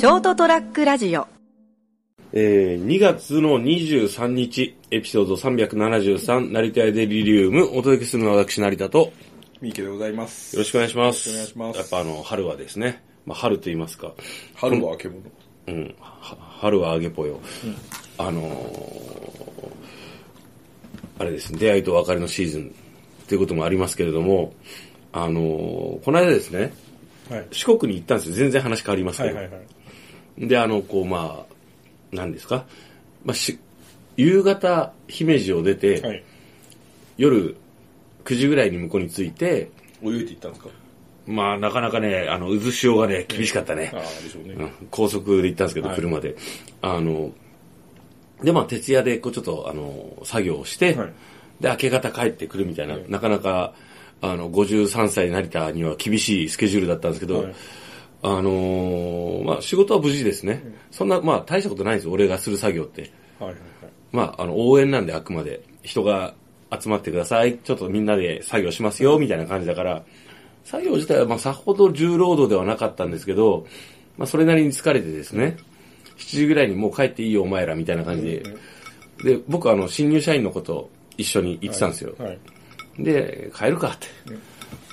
ショートトラックラジオえー、2月の23日、エピソード373、成田屋デリリウム、お届けするのは私、成田と、よ三池でございます。ろしくお願いします。よろしくお願いしますやっぱあの、春はですね、まあ、春と言いますか、春は獣。うん、は春はあげぽよ。あのーあれですね、出会いと別れのシーズンということもありますけれども、あのーこの間ですね、はい。四国に行ったんですよ。全然話変わりますけど。はいはいはい。で、あの、こう、まあ、何ですか、まあ、し、夕方、姫路を出て、はい。夜9時ぐらいに向こうに着いて、泳いで行ったんですか？まあ、なかなかね、あの、渦潮がね、厳しかったね。あ。あ、でしょうね。うん。高速で行ったんですけど、はい。車で。あの、で、まあ、徹夜で、こう、ちょっと、あの、作業をして、はい。で、明け方帰ってくるみたいな、はい。なかなか、あの、53歳成田には厳しいスケジュールだったんですけど、はいあのーまあ、仕事は無事ですね。そんな、まあ、大したことないんですよ、俺がする作業って。はいはいはい。まあ、あの、応援なんで、あくまで。人が集まってください。ちょっとみんなで作業しますよ、みたいな感じだから、作業自体は、まあ、さほど重労働ではなかったんですけど、まあ、それなりに疲れてですね、7時ぐらいにもう帰っていいよ、お前ら、みたいな感じで。で、僕は、あの、新入社員の子と一緒に行ってたんですよ。はい。で、帰るかって。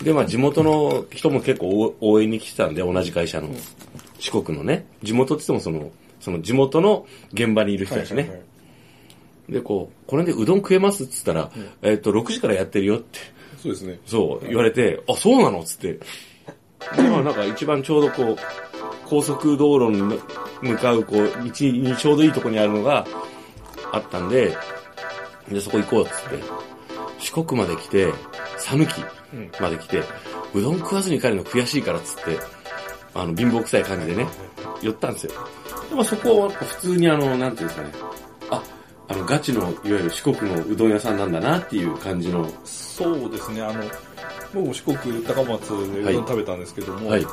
で、まあ地元の人も結構応応援に来てたんで、同じ会社の。四国のね。地元って言ってもその、その地元の現場にいる人たちね。はいはいはいで、こう、これでうどん食えますっつったら、えっと、6時からやってるよって、そうですね。そう言われて、あ、そうなのっつって。で、まあなんか一番ちょうどこう、高速道路に向かう、こう、道にちょうどいいとこにあるのがあったんで、で、そこ行こうっつって。四国まで来て、讃岐まで来て、うどん食わずに帰るの悔しいからっつって、あの、貧乏臭い感じでね、寄ったんですよ。でもそこは普通にあの、なんていうんですかね、あ、あの、ガチの、いわゆる四国のうどん屋さんなんだなっていう感じの、そうですね、あの、僕も四国高松でうどん食べたんですけども、はい。あの、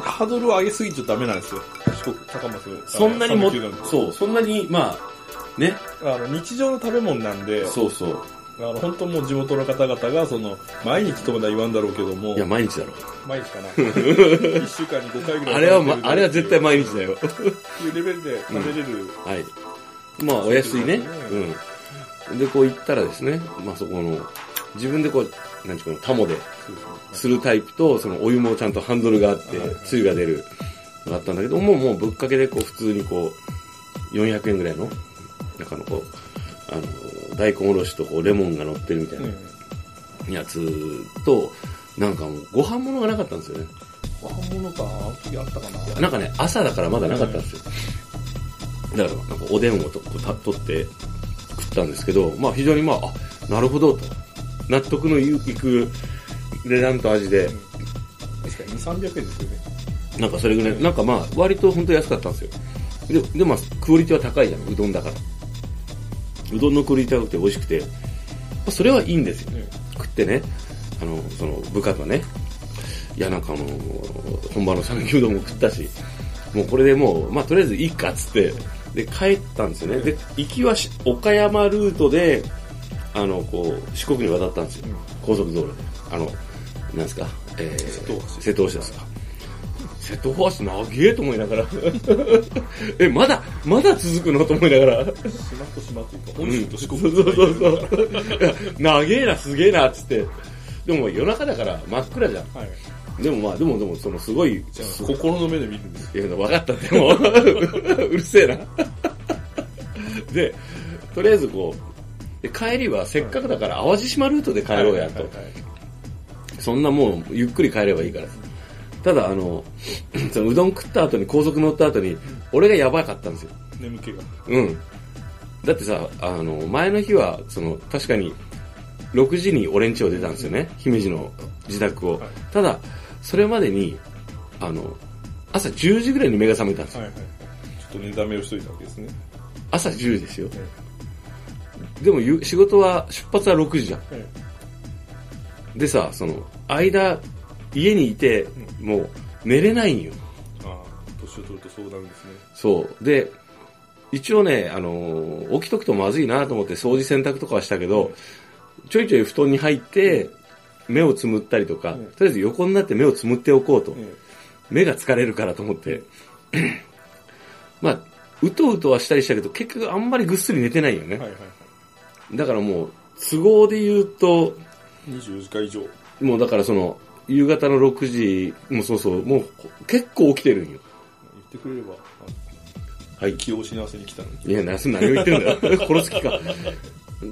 ハードルを上げすぎちゃダメなんですよ。四国高松。そんなにもそう、そんなに、まあ、ね、あの、日常の食べ物なんで、そうそう。あの、本当もう地元の方々が、その、毎日とまでは言わんだろうけどもいや、、毎日だろ。毎日かな。一週間に5回ぐらい。あれは、ま、あれは絶対毎日だよ。いうレベルで食べれる。はい。まあ、お安いねそうん。で、こう行ったらですね、まあそこの、自分でこう、なんていうかな、タモでするタイプと、そのお湯もちゃんとハンドルがあってはい、つゆが出るのがあったんだけど、もうもうぶっかけでこう、普通にこう、400円ぐらいの、中のこう、あの、大根おろしとこう、レモンが乗ってるみたいなうんやつと、なんかもう、ご飯物がなかったんですよね。ご飯物か、あの時あったかな。なんかね、朝だからまだなかったんですよ。だから、なんかおでんをとこうた取って食ったんですけど、まあ非常にまあ、あ、なるほどと。納得のいく値段と味で、確かに2、300円ですよね。なんかそれぐらい、なんかまあ、割と本当安かったんですよ。で、でまあ、クオリティは高いじゃん、うどんだから。うどんのクオリティが高くて美味しくて、まあ、それはいいんですよ。ね食ってね、あの、その部下とね、いやなんかあの、本場の讃岐うどんも食ったし、もうこれでもう、まあとりあえずいいかっつって、で、帰ったんですよね。で、行きはし岡山ルートで、あの、こう、四国に渡ったんですよ。高速道路で。あの、なんですか、えー、瀬戸大橋瀬戸大橋ですか。瀬戸大橋長えと思いながら、え、まだ、まだ続くのと思いながら、島と島というか、本州と四国そうそうそうそう。長えな、すげえな、っつって。でも夜中だから真っ暗じゃん。はい。でもまあ、でもでも、そのすごい、心の目で見るんです。いや、分かった、でも、うるせえな。で、とりあえずこう、で帰りはせっかくだから淡路島ルートで帰ろうやとそんなもう、ゆっくり帰ればいいから。ただ、あの、そのうどん食った後に高速乗った後に、俺がやばかったんですよ。眠気が。うん。だってさ、あの、前の日は、その、確かに、6時に俺ん家を出たんですよね。姫路の自宅を。はいただ、それまでに、あの、朝10時ぐらいに目が覚めたんですよ。はいはいはい。ちょっと寝だめをしといたわけですね。朝10時ですよ。でも、ゆ仕事は、出発は6時じゃん。はいでさ、その、間、家にいて、もう、寝れないんよ。ああ、年を取るとそうなるんですね。そう。で、一応ね、あのー起きとくとまずいなと思って掃除洗濯とかはしたけど、ちょいちょい布団に入って、目をつむったりとか、うんとりあえず横になって目をつむっておこうと。え目が疲れるからと思って、まあ、うとうとはしたりしたけど、結局あんまりぐっすり寝てないよね。はいはいはい。だからもう、都合で言うと、24時間以上。もうだからその、夕方の6時、もうそうそう、もう結構起きてるんよ。言ってくれれば、あはい。気を失わせに来たのに。いや、何を言ってんだよ。殺す気か。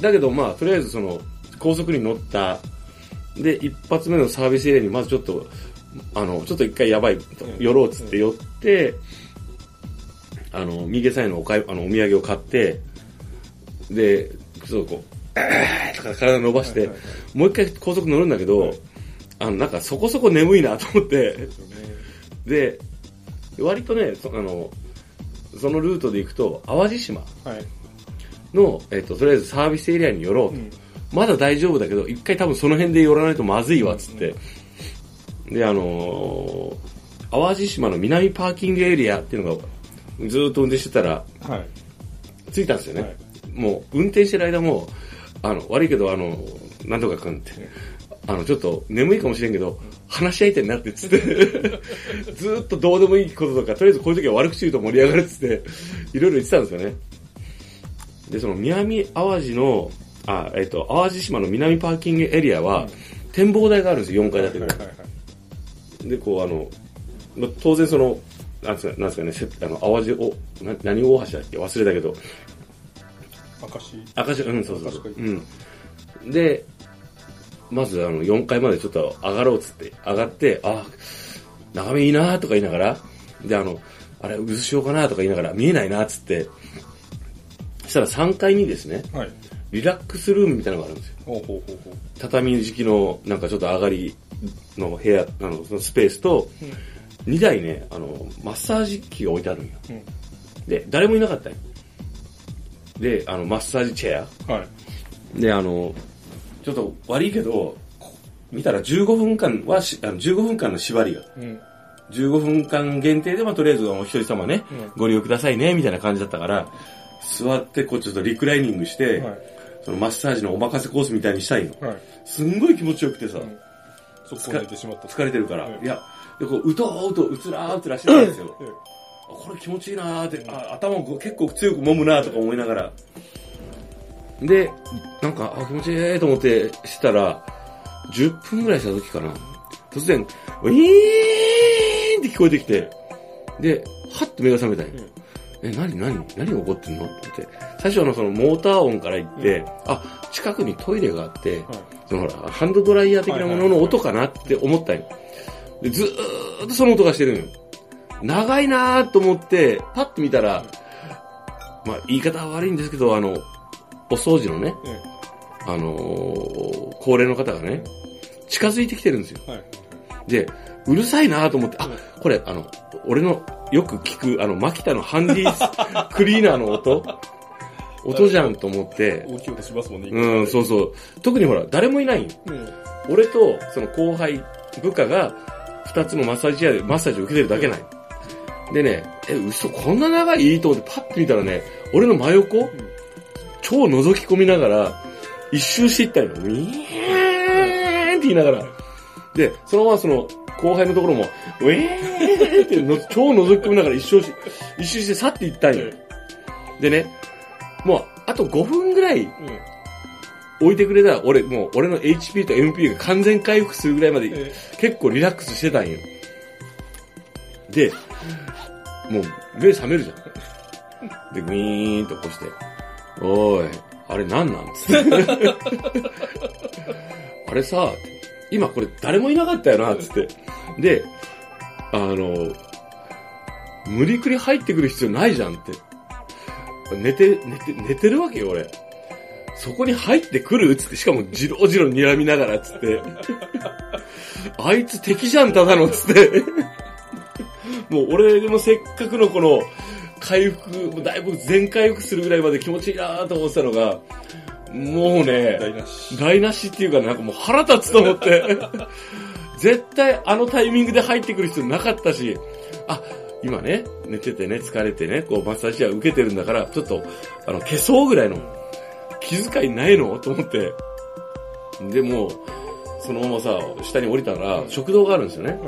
だけどまあ、とりあえずその、高速に乗った。で、一発目のサービスエリアにまずちょっと、あの、ちょっと一回やばいと、うん寄ろうっつって寄って、あの、右サイのお買い、あの、お土産を買って、で、ちょっとこう、あ ーとか体伸ばして、はいはいはいもう一回高速乗るんだけど、はいあの、なんかそこそこ眠いなと思って、でね。で、割とね、そあの、そのルートで行くと、淡路島はい。の、えっ、と、とりあえずサービスエリアに寄ろうと。うん。まだ大丈夫だけど、一回多分その辺で寄らないとまずいわ、つって。で、あのー淡路島の南パーキングエリアっていうのが、ずーっと運転してたら、はい。着いたんですよね。はいもう、運転してる間も、あの、悪いけど、あの、なんとかくんって、あの、ちょっと眠いかもしれんけど、話し相手になってっつって、ずーっとどうでもいいこととか、とりあえずこういう時は悪口言うと盛り上がるっつって、いろいろ言ってたんですよね。で、その南淡路の、あ、えっ、と、淡路島の南パーキングエリアは、展望台があるんですよ、4階建てぐらい。で、こう、あの、まあ当然その、なんですかなんですかね、せあの、淡路お、な何大橋だっけ？忘れたけど、明石。赤字、うん、そうそうそううん。で、まずあの、4階までちょっと上がろうっつって、上がって、あ、眺めいいなとか言いながら、で、あの、あれ、渦潮かなとか言いながら、見えないなっつって、そしたら3階にですね、はい。リラックスルームみたいなのがあるんですよ。ほうほうほう。畳敷きの、なんかちょっと上がりの部屋、あの、そのスペースと、2台ね、あの、マッサージ機が置いてあるんよ。うん。で、誰もいなかったよ。で、あの、マッサージチェア。はい。で、あの、ちょっと悪いけど、こ見たら15分間はし、あの15分間の縛りが。うん。15分間限定で、まあ、とりあえずお一人様ね、うんご利用くださいね、みたいな感じだったから、座って、こうちょっとリクライニングして、はい。そのマッサージのお任せコースみたいにしたいの。はい。すんごい気持ちよくてさ、うんそこ寝てしまった。疲れてるから、うんいや、で、こう、うとうと、うつらーうつらしてたんですよ。これ気持ちいいなーって、あ頭を結構強く揉むなーとか思いながら。で、なんか、あ、気持ちいいと思ってしてたら、10分ぐらいした時かな。突然、ウィーンって聞こえてきて、で、はっと目が覚めたんよ。え、何何何が起こってんの？って言って。最初はあのそのモーター音から言って、あ、近くにトイレがあって、はいそのほら、ハンドドライヤー的なものの音かなって思ったんよ。で、ずーっとその音がしてるんよ。長いなーと思って、パッと見たら、まあ、言い方は悪いんですけど、あの、お掃除のね、えあのー高齢の方がね、近づいてきてるんですよ。えはい。で、うるさいなと思って、あ、これ、あの、俺のよく聞く、あの、マキタのハンディ クリーナーの音音じゃんと思って、大きい音しますもんね。うん、そうそう。特にほら、誰もいない。うん。俺と、その後輩、部下が、二つのマッサージチェアでマッサージを受けてるだけない。でね、え、嘘、こんな長い？と思ってパッと見たらね、俺の真横、超覗き込みながら、一周していったんよ。ウィーンって言いながら。で、そのままその、後輩のところも、ウィーンっての超覗き込みながら一周し、一周して去っていったんよ。でね、もう、あと5分ぐらいうん。置いてくれたら、俺、もう、俺の HP と MP が完全回復するぐらいまで、え結構リラックスしてたんよ。で、もう、目覚めるじゃん。で、グイーンと起こして、おい、あれなんなんつって。あれさ、今これ誰もいなかったよな、つって。で、あの、無理くり入ってくる必要ないじゃんって。寝て、寝て、寝てるわけよ、俺。そこに入ってくるつって、しかもじろじろ睨みながら、つって。あいつ敵じゃん、ただの、つって。もう俺でもせっかくのこの、回復、もうだいぶ全回復するぐらいまで気持ちいいなと思ってたのが、もうね、台無し。台無しっていうかなんかもう腹立つと思って。絶対あのタイミングで入ってくる必要なかったし、あ、今ね、寝ててね、疲れてね、こうマッサージは受けてるんだから、ちょっと、あの、消そうぐらいの気遣いないのと思って。でも、そのままさ、下に降りたら、食堂があるんですよね。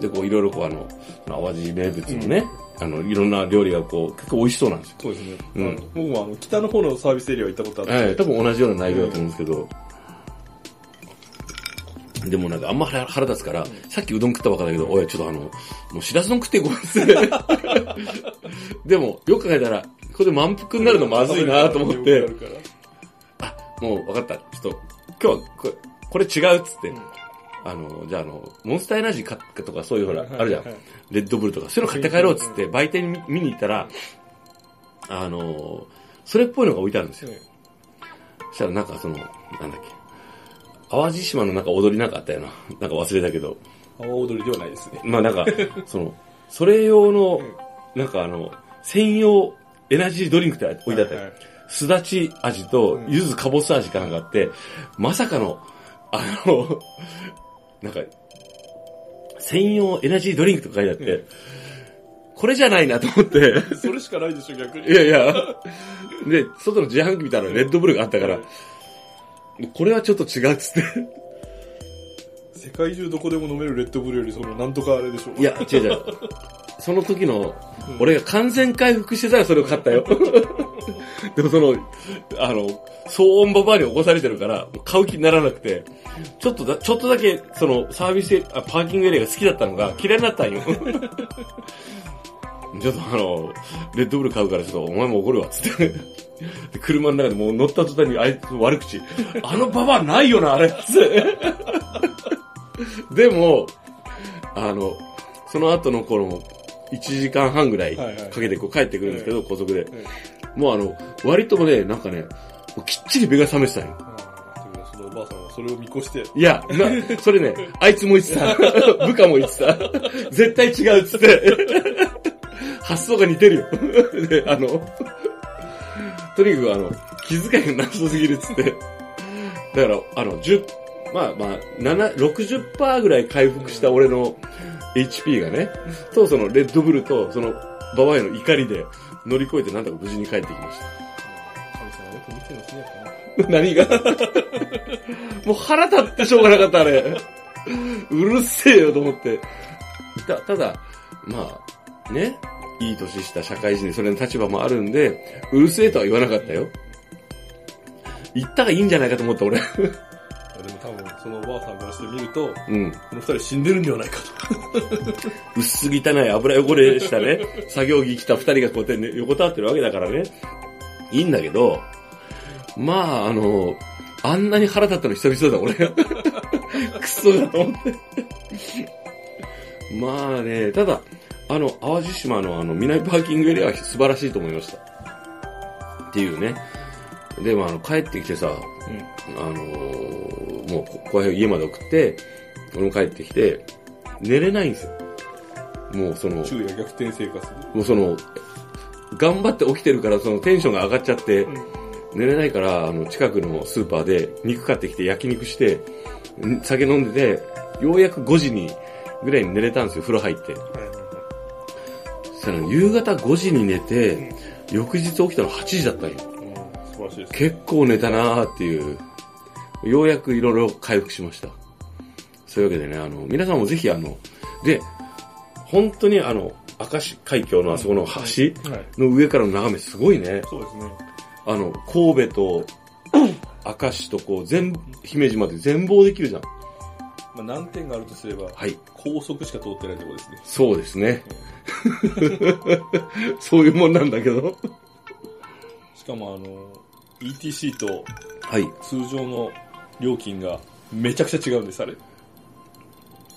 で、こう、いろいろこう、あの、淡路名物のね、あの、いろんな料理がこう、結構美味しそうなんですよ。そうですね。うん僕もあの、北の方のサービスエリアは行ったことあって。はい、多分同じような内容だと思うんですけど、でもなんかあんま腹腹立つから、さっきうどん食ったばっかだけど、おい、ちょっとあの、もうしらす丼食っていこうっ。でも、よく考えたら、ここで満腹になるのまずいなと思って、あ、もう分かった。ちょっと、今日はこれこれ違うっつって、あの、じゃああの、モンスターエナジー買っとかそういうほら、あるじゃん。レッドブルとか、そういうの買って帰ろうっつって、売店に見見に行ったら、あの、それっぽいのが置いてあるんですよ。そしたらなんかその、なんだっけ。淡路島のなんか踊りなんかあったよな。なんか忘れたけど。阿波踊りではないですね。まあなんか、その、それ用の、なんかあの、専用エナジードリンクって置いてあったよ。すだち味と、柚子かぼす味かなんかあって、まさかの、あの、なんか、専用エナジードリンクとか書いてあって、これじゃないなと思って、それしかないでしょ、逆に。いやいや、で、外の自販機見たらレッドブルがあったから、これはちょっと違うっつって。世界中どこでも飲めるレッドブルより、その、なんとかあれでしょ。いや、違う違う。その時の、俺が完全回復してたらそれを買ったよ。でもその、あの、騒音ババアに起こされてるから、買う気にならなくて、ちょっとだ、ちょっとだけ、その、サービスエあ、パーキングエリアが好きだったのが嫌いになったんよ。ちょっとあの、レッドブル買うからちょっとお前も怒るわ、つって。で車の中でもう乗った途端にあいつの悪口。あのババアないよな、あれ、つって。でも、あの、その後のこの、1時間半ぐらいかはいはいけてこう帰ってくるんですけど、高速で。えもうあの、割ともね、なんかね、きっちり目が覚めてたんよ。そのおばあさんはそれを見越して、いや、な、それね、あいつも言ってた。部下も言ってた。絶対違うっつって。発想が似てるよ。で、あの、とにかくあの、気遣いがなさすぎるっつって。だから、あの、10、まあまあ、7、60%ぐらい回復した俺の HP がね、とそのレッドブルとそのババアへの怒りで乗り越えてなんとか無事に帰ってきました。神様よく見てるんですね、何が？もう腹立ってしょうがなかった、あれ。うるせえよと思って。た、ただ、まあ、ね、いい年した社会人でそれの立場もあるんで、うるせえとは言わなかったよ。言ったがいいんじゃないかと思った、俺。も多分、そのおばあさんからしてみると、うん。この二人死んでるんではないかと。薄汚い油汚れしたね、作業着着た二人がこうやって、ね、横たわってるわけだからね。いいんだけど、まあ、あの、あんなに腹立ったの久々だ、俺。クソだと思って。まあね、ただ、あの、淡路島のあの、南パーキングエリアは素晴らしいと思いました。っていうね。で、まあ、あの、帰ってきてさ、あのーもう、ここへ家まで送って、俺も帰ってきて、寝れないんですよ。もうその、昼夜逆転生活で。もうその、頑張って起きてるから、そのテンションが上がっちゃって、寝れないから、あの、近くのスーパーで肉買ってきて焼肉して、ん酒飲んでて、ようやく5時に、ぐらいに寝れたんですよ、風呂入って。そしたら夕方5時に寝て、翌日起きたの8時だったんよ。うん素晴らしいです。結構寝たなーっていう、ようやくいろいろ回復しました。そういうわけでね、あの、皆さんもぜひあの、で、本当にあの、明石海峡のあそこの橋はい。の上からの眺めすごいね。そうですね。あの、神戸と、明石とこう、全、姫路まで全貌できるじゃん。まあ、難点があるとすれば、はい。高速しか通ってないところですね。そうですね。そういうもんなんだけど。しかもあの、ETC とはい。通常の料金がめちゃくちゃ違うんです、あれ。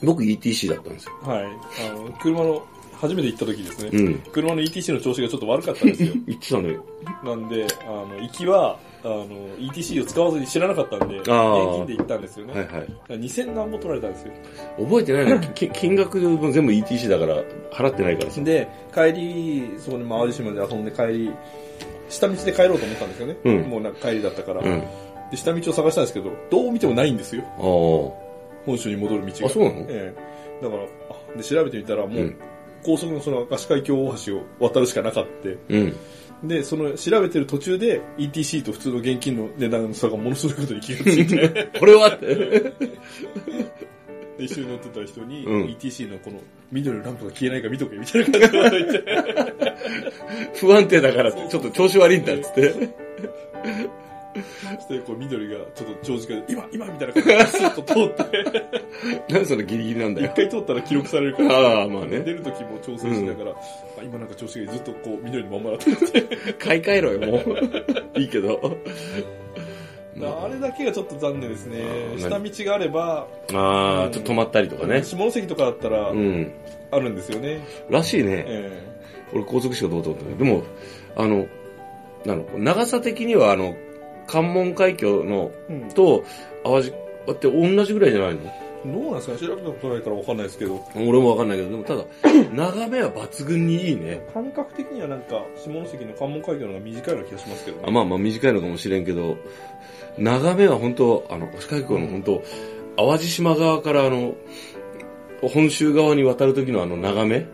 僕 ETC だったんですよ。はい。あの、車の、初めて行った時ですね。うん。車の ETC の調子がちょっと悪かったんですよ。言ってたね。なんで、あの、行きは、あの、ETC を使わずに知らなかったんで、現ー金で行ったんですよね。はいはい。だから2000何も取られたんですよ。覚えてないのき 金額も全部 ETC だから払ってないからさ。で、帰り、そこに淡路島で遊んで帰り、下道で帰ろうと思ったんですよね。うんもうなんか帰りだったから、うん。で。下道を探したんですけど、どう見てもないんですよ。あ本州に戻る道が。あそうなの？ええだから、あで、調べてみたら、もう、うん高速のその明石海峡大橋を渡るしかなかった。あ。うん。で、その調べてる途中で ETC と普通の現金の値段の差がものすごいことに気がついて、これは？で一緒に乗ってた人に、うん ETC のこの緑のランプが消えないか見とけみたいな感じで言って、不安定だからちょっと調子悪いんだっつって。そしてこう緑がちょっと長時間で、今今みたいな感じでスッと通って、なんでそれギリギリなんだ一よ。回通ったら記録されるから、ああ、まあ出ね。る時も調整しながら、あ今なんか調子がいいずっとこう緑のまんまだった。買い替えろよ、もう。いいけど。あれだけがちょっと残念ですね。あー下道があれば、ああ、ちょっと止まったりとかね。下関とかだったらうん。あるんですよね。らしいね。え俺高速しかどうと思ったけど、でも、あの、なの、長さ的にはあの、関門海峡の、えうんと、淡路、だって同じぐらいじゃないの？どうなんですかね？調べたことないからわかんないですけど、俺もわかんないけど、でもただ、眺めは抜群にいいね。感覚的にはなんか、下関の関門海峡の方が短いような気がしますけどね。あまあまあ短いのかもしれんけど、眺めは本当あの、星海峡の本当淡路島側からあの、本州側に渡る時のあの眺め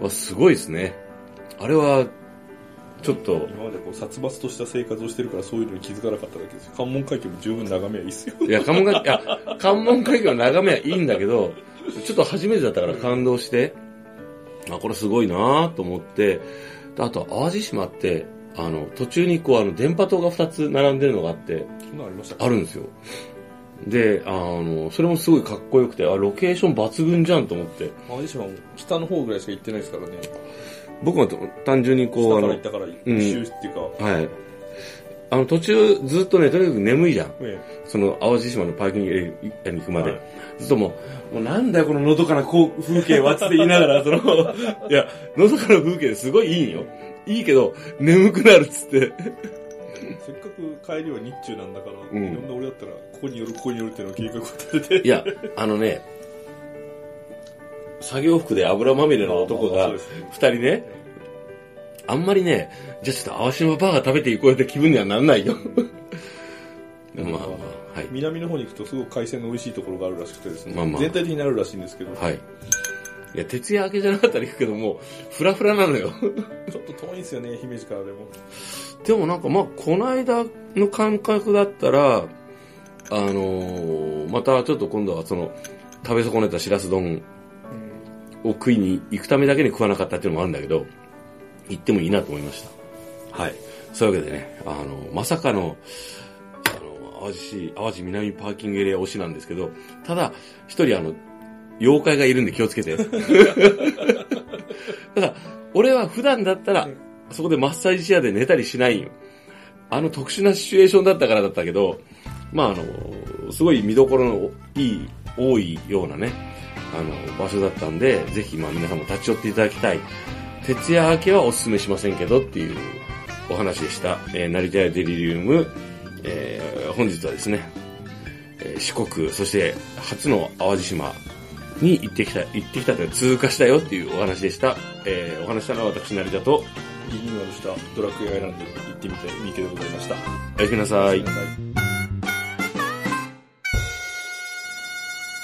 はすごいですね。あれは、ちょっと、今までこう殺伐とした生活をしてるからそういうのに気づかなかっただけですよ。関門海峡も十分眺めはいいっすよ。いや、関門海峡、いや、関門海峡の眺めはいいんだけど、ちょっと初めてだったから感動して、あ、これすごいなと思って、あと、淡路島って、あの、途中にこう、あの、電波塔が2つ並んでるのがあって、ありましたっけ？あるんですよ。で、あの、それもすごいかっこよくて、あ、ロケーション抜群じゃんと思って、淡路島も北の方ぐらいしか行ってないですからね。僕は単純にこう、あの下から行っ、たから一周っていうか、はい。あの、途中ずっとね、とにかく眠いじゃん。えその淡路島のパーキングエリアに行くまで。はいずっともう、もうなんだよこののどかな風景はつって言いながら、その、いや、のどかな風景ですごいいいんよ。いいけど、眠くなるっつって。えせっかく帰りは日中なんだから、うんいろんな俺だったら、ここに寄る、ここに寄るっていうのを計画を立てて。いや、あのね、作業服で油まみれの男が二人ね、あんまりね、じゃあちょっと淡島バーガー食べていこうよって気分にはなんないよ。まあまあ、はい。南の方に行くとすごく海鮮の美味しいところがあるらしくてですね、まあまあ全体的にあるらしいんですけど、はい。いや、徹夜明けじゃなかったら行くけども、フラフラなのよ。ちょっと遠いんですよね、姫路からでも。でもなんかまあ、この間の感覚だったら、あのーまたちょっと今度はその、食べ損ねたしらす丼を食いに行くためだけに食わなかったっていうのもあるんだけど、行ってもいいなと思いました。はい。そういうわけでね、あの、まさかの、あの、淡路市、淡路南パーキングエリア推しなんですけど、ただ、一人あの、妖怪がいるんで気をつけて。ただ、俺は普段だったら、そこでマッサージチェアで寝たりしないよ。あの特殊なシチュエーションだったからだったけど、まああの、すごい見どころのいい、多いようなね、あの、場所だったんで、ぜひまあ皆さんも立ち寄っていただきたい。徹夜明けはお勧めしませんけどっていうお話でした。えー、成田屋デリリウム、えー本日はですね、えー四国、そして初の淡路島に行ってきた、行ってきたというか通過したよっていうお話でした。えーお話したのは私、成田と、リニューアルした？ドラクエアイランドに行ってみて、三池でございました。おやすみ。なさい